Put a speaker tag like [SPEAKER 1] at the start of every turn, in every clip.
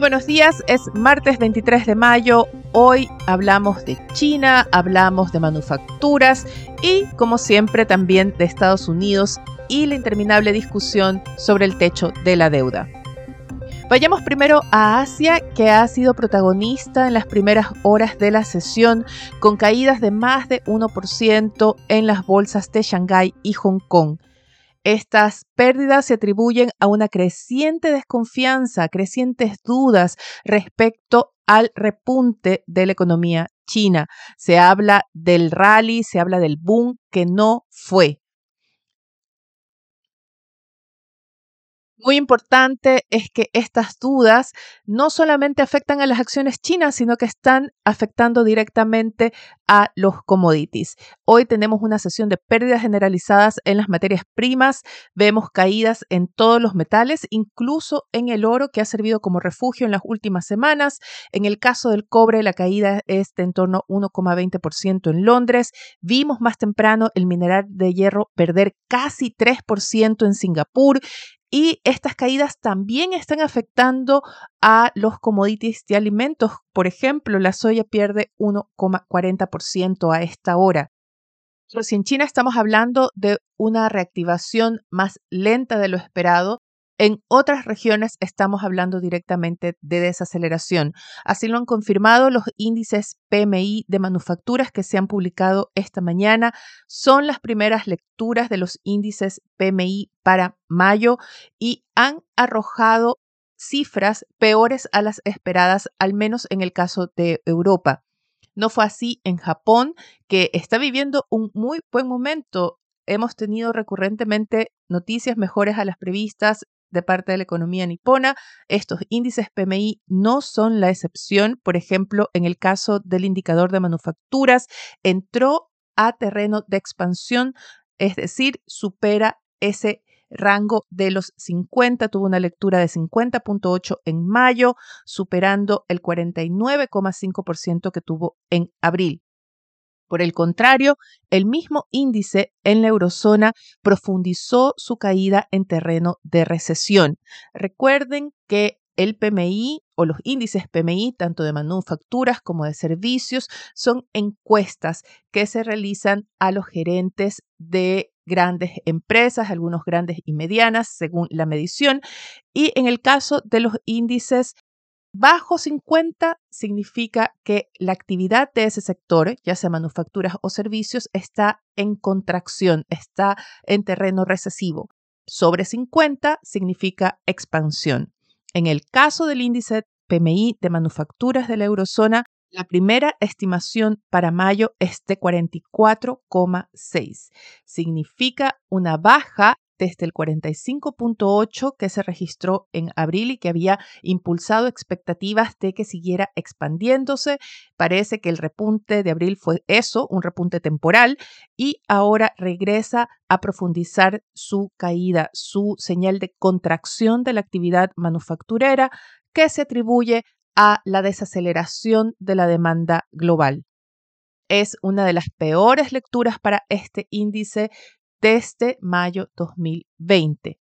[SPEAKER 1] Buenos días, es martes 23 de mayo. Hoy hablamos de China, hablamos de manufacturas y, como siempre, también de Estados Unidos y la interminable discusión sobre el techo de la deuda. Vayamos primero a Asia, que ha sido protagonista en las primeras horas de la sesión, con caídas de más de 1% en las bolsas de Shanghái y Hong Kong. Estas pérdidas se atribuyen a una creciente desconfianza, crecientes dudas respecto al repunte de la economía china. Se habla del rally, se habla del boom que no fue. Muy importante es que estas dudas no solamente afectan a las acciones chinas, sino que están afectando directamente a los commodities. Hoy tenemos una sesión de pérdidas generalizadas en las materias primas, vemos caídas en todos los metales, incluso en el oro que ha servido como refugio en las últimas semanas. En el caso del cobre, la caída es de en torno a 1,20% en Londres. Vimos más temprano el mineral de hierro perder casi 3% en Singapur. Y estas caídas también están afectando a los commodities de alimentos. Por ejemplo, la soya pierde 1,40% a esta hora. Pero si en China estamos hablando de una reactivación más lenta de lo esperado, en otras regiones estamos hablando directamente de desaceleración. Así lo han confirmado los índices PMI de manufacturas que se han publicado esta mañana. Son las primeras lecturas de los índices PMI para mayo y han arrojado cifras peores a las esperadas, al menos en el caso de Europa. No fue así en Japón, que está viviendo un muy buen momento. Hemos tenido recurrentemente noticias mejores a las previstas de parte de la economía nipona. Estos índices PMI no son la excepción. Por ejemplo, en el caso del indicador de manufacturas, entró a terreno de expansión, es decir, supera ese rango de los 50, tuvo una lectura de 50.8 en mayo, superando el 49,5% que tuvo en abril. Por el contrario, el mismo índice en la eurozona profundizó su caída en terreno de recesión. Recuerden que el PMI o los índices PMI, tanto de manufacturas como de servicios, son encuestas que se realizan a los gerentes de grandes empresas, algunos grandes y medianas, según la medición. Y en el caso de los índices Bajo 50 significa que la actividad de ese sector, ya sea manufacturas o servicios, está en contracción, está en terreno recesivo. Sobre 50 significa expansión. En el caso del índice PMI de manufacturas de la eurozona, la primera estimación para mayo es de 44,6. Significa una baja desde el 45.8 que se registró en abril y que había impulsado expectativas de que siguiera expandiéndose. Parece que el repunte de abril fue eso, un repunte temporal, y ahora regresa a profundizar su caída, su señal de contracción de la actividad manufacturera que se atribuye a la desaceleración de la demanda global es una de las peores lecturas para este índice desde mayo 2020.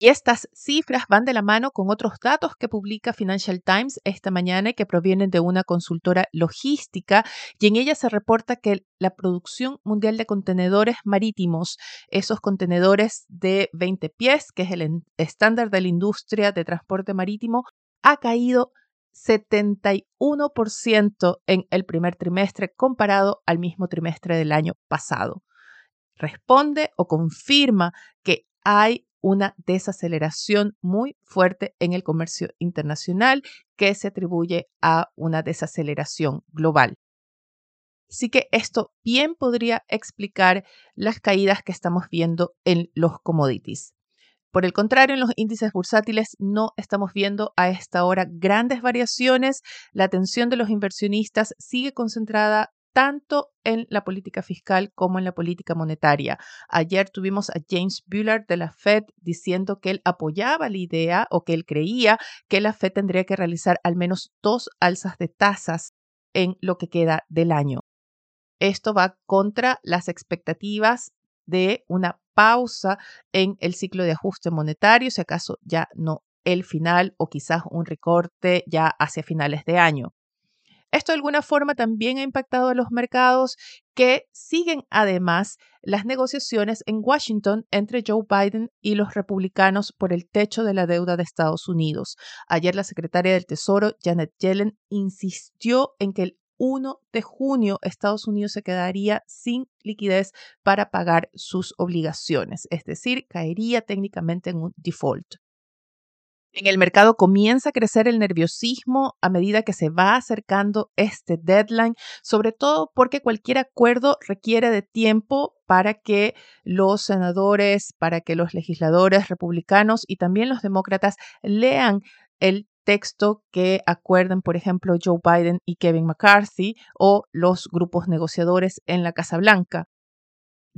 [SPEAKER 1] Y estas cifras van de la mano con otros datos que publica Financial Times esta mañana y que provienen de una consultora logística y en ella se reporta que la producción mundial de contenedores marítimos, esos contenedores de 20 pies, que es el estándar de la industria de transporte marítimo, ha caído 71% en el primer trimestre comparado al mismo trimestre del año pasado responde o confirma que hay una desaceleración muy fuerte en el comercio internacional que se atribuye a una desaceleración global. Así que esto bien podría explicar las caídas que estamos viendo en los commodities. Por el contrario, en los índices bursátiles no estamos viendo a esta hora grandes variaciones. La atención de los inversionistas sigue concentrada tanto en la política fiscal como en la política monetaria. Ayer tuvimos a James Bullard de la Fed diciendo que él apoyaba la idea o que él creía que la Fed tendría que realizar al menos dos alzas de tasas en lo que queda del año. Esto va contra las expectativas de una pausa en el ciclo de ajuste monetario, si acaso ya no el final o quizás un recorte ya hacia finales de año. Esto de alguna forma también ha impactado a los mercados que siguen además las negociaciones en Washington entre Joe Biden y los republicanos por el techo de la deuda de Estados Unidos. Ayer la secretaria del Tesoro, Janet Yellen, insistió en que el 1 de junio Estados Unidos se quedaría sin liquidez para pagar sus obligaciones, es decir, caería técnicamente en un default. En el mercado comienza a crecer el nerviosismo a medida que se va acercando este deadline, sobre todo porque cualquier acuerdo requiere de tiempo para que los senadores, para que los legisladores republicanos y también los demócratas lean el texto que acuerden, por ejemplo, Joe Biden y Kevin McCarthy o los grupos negociadores en la Casa Blanca.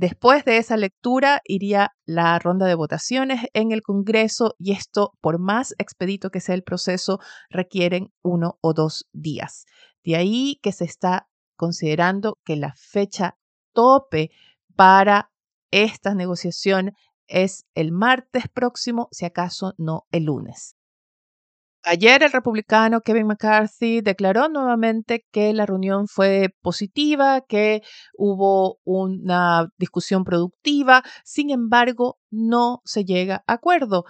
[SPEAKER 1] Después de esa lectura iría la ronda de votaciones en el Congreso y esto, por más expedito que sea el proceso, requieren uno o dos días. De ahí que se está considerando que la fecha tope para esta negociación es el martes próximo, si acaso no el lunes. Ayer el republicano Kevin McCarthy declaró nuevamente que la reunión fue positiva, que hubo una discusión productiva, sin embargo, no se llega a acuerdo.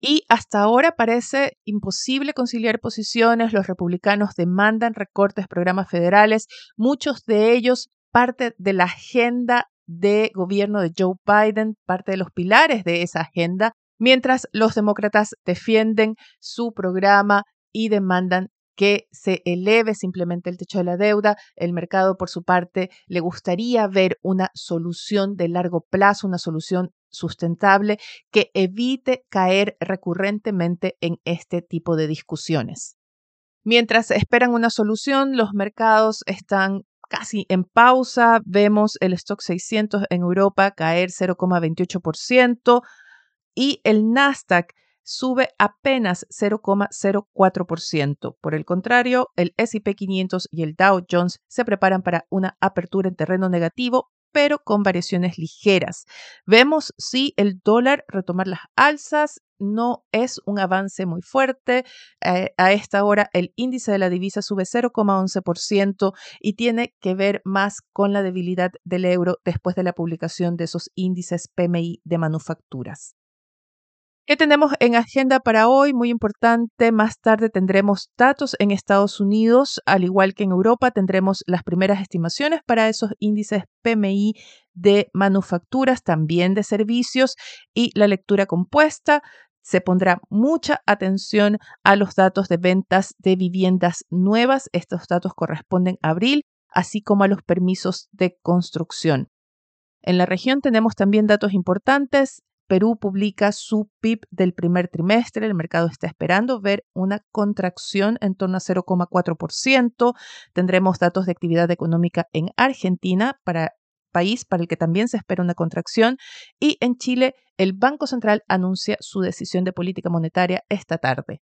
[SPEAKER 1] Y hasta ahora parece imposible conciliar posiciones. Los republicanos demandan recortes programas federales, muchos de ellos parte de la agenda de gobierno de Joe Biden, parte de los pilares de esa agenda mientras los demócratas defienden su programa y demandan que se eleve simplemente el techo de la deuda. El mercado, por su parte, le gustaría ver una solución de largo plazo, una solución sustentable que evite caer recurrentemente en este tipo de discusiones. Mientras esperan una solución, los mercados están casi en pausa. Vemos el stock 600 en Europa caer 0,28%, y el Nasdaq sube apenas 0,04%. Por el contrario, el SP 500 y el Dow Jones se preparan para una apertura en terreno negativo, pero con variaciones ligeras. Vemos si el dólar retomar las alzas no es un avance muy fuerte. Eh, a esta hora el índice de la divisa sube 0,11% y tiene que ver más con la debilidad del euro después de la publicación de esos índices PMI de manufacturas. ¿Qué tenemos en agenda para hoy? Muy importante, más tarde tendremos datos en Estados Unidos, al igual que en Europa, tendremos las primeras estimaciones para esos índices PMI de manufacturas, también de servicios y la lectura compuesta. Se pondrá mucha atención a los datos de ventas de viviendas nuevas. Estos datos corresponden a abril, así como a los permisos de construcción. En la región tenemos también datos importantes Perú publica su PIB del primer trimestre. El mercado está esperando ver una contracción en torno a 0,4%. Tendremos datos de actividad económica en Argentina para país para el que también se espera una contracción. Y en Chile, el Banco Central anuncia su decisión de política monetaria esta tarde.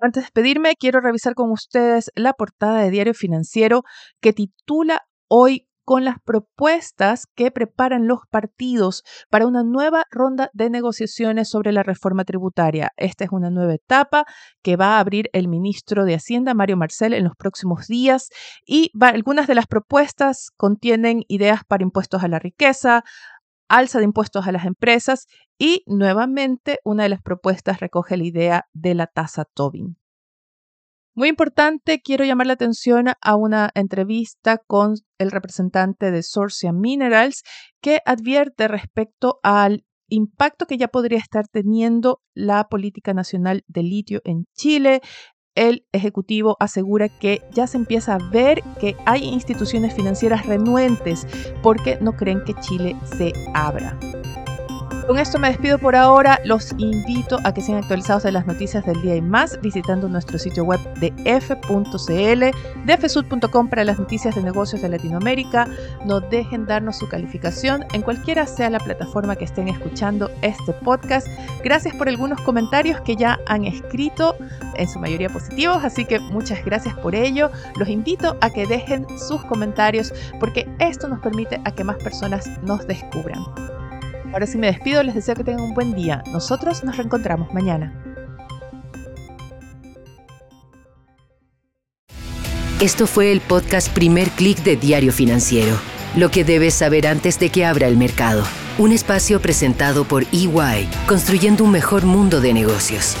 [SPEAKER 1] Antes de despedirme, quiero revisar con ustedes la portada de Diario Financiero que titula Hoy con las propuestas que preparan los partidos para una nueva ronda de negociaciones sobre la reforma tributaria. Esta es una nueva etapa que va a abrir el ministro de Hacienda, Mario Marcel, en los próximos días y algunas de las propuestas contienen ideas para impuestos a la riqueza, alza de impuestos a las empresas y nuevamente una de las propuestas recoge la idea de la tasa Tobin. Muy importante, quiero llamar la atención a una entrevista con el representante de Sorcia Minerals que advierte respecto al impacto que ya podría estar teniendo la política nacional de litio en Chile. El ejecutivo asegura que ya se empieza a ver que hay instituciones financieras renuentes porque no creen que Chile se abra. Con esto me despido por ahora. Los invito a que sean actualizados de las noticias del día y más visitando nuestro sitio web de f.cl, de fsud.com para las noticias de negocios de Latinoamérica. No dejen darnos su calificación en cualquiera sea la plataforma que estén escuchando este podcast. Gracias por algunos comentarios que ya han escrito, en su mayoría positivos, así que muchas gracias por ello. Los invito a que dejen sus comentarios porque esto nos permite a que más personas nos descubran. Ahora sí me despido, les deseo que tengan un buen día. Nosotros nos reencontramos mañana.
[SPEAKER 2] Esto fue el podcast Primer Click de Diario Financiero. Lo que debes saber antes de que abra el mercado. Un espacio presentado por EY, construyendo un mejor mundo de negocios.